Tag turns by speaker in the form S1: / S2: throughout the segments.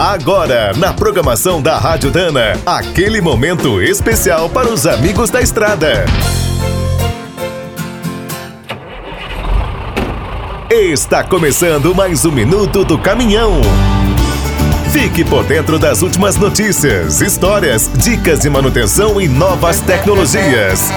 S1: Agora, na programação da Rádio Dana, aquele momento especial para os amigos da estrada. Está começando mais um minuto do caminhão. Fique por dentro das últimas notícias, histórias, dicas de manutenção e novas tecnologias.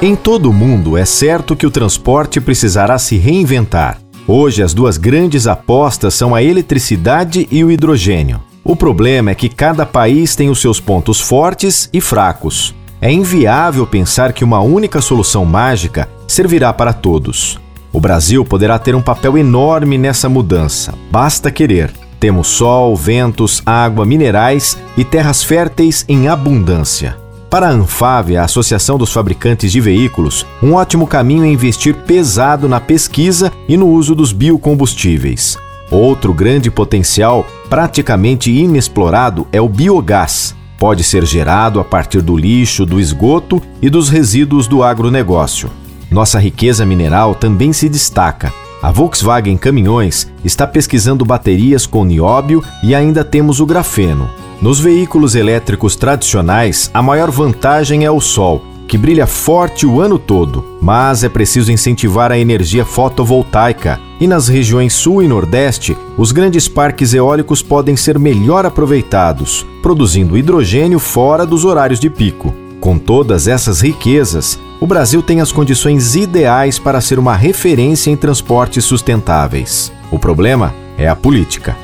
S2: Em todo o mundo, é certo que o transporte precisará se reinventar. Hoje, as duas grandes apostas são a eletricidade e o hidrogênio. O problema é que cada país tem os seus pontos fortes e fracos. É inviável pensar que uma única solução mágica servirá para todos. O Brasil poderá ter um papel enorme nessa mudança, basta querer. Temos sol, ventos, água, minerais e terras férteis em abundância. Para a Anfave, a Associação dos Fabricantes de Veículos, um ótimo caminho é investir pesado na pesquisa e no uso dos biocombustíveis. Outro grande potencial, praticamente inexplorado, é o biogás. Pode ser gerado a partir do lixo, do esgoto e dos resíduos do agronegócio. Nossa riqueza mineral também se destaca. A Volkswagen Caminhões está pesquisando baterias com nióbio e ainda temos o grafeno. Nos veículos elétricos tradicionais, a maior vantagem é o sol, que brilha forte o ano todo, mas é preciso incentivar a energia fotovoltaica. E nas regiões sul e nordeste, os grandes parques eólicos podem ser melhor aproveitados, produzindo hidrogênio fora dos horários de pico. Com todas essas riquezas, o Brasil tem as condições ideais para ser uma referência em transportes sustentáveis. O problema é a política.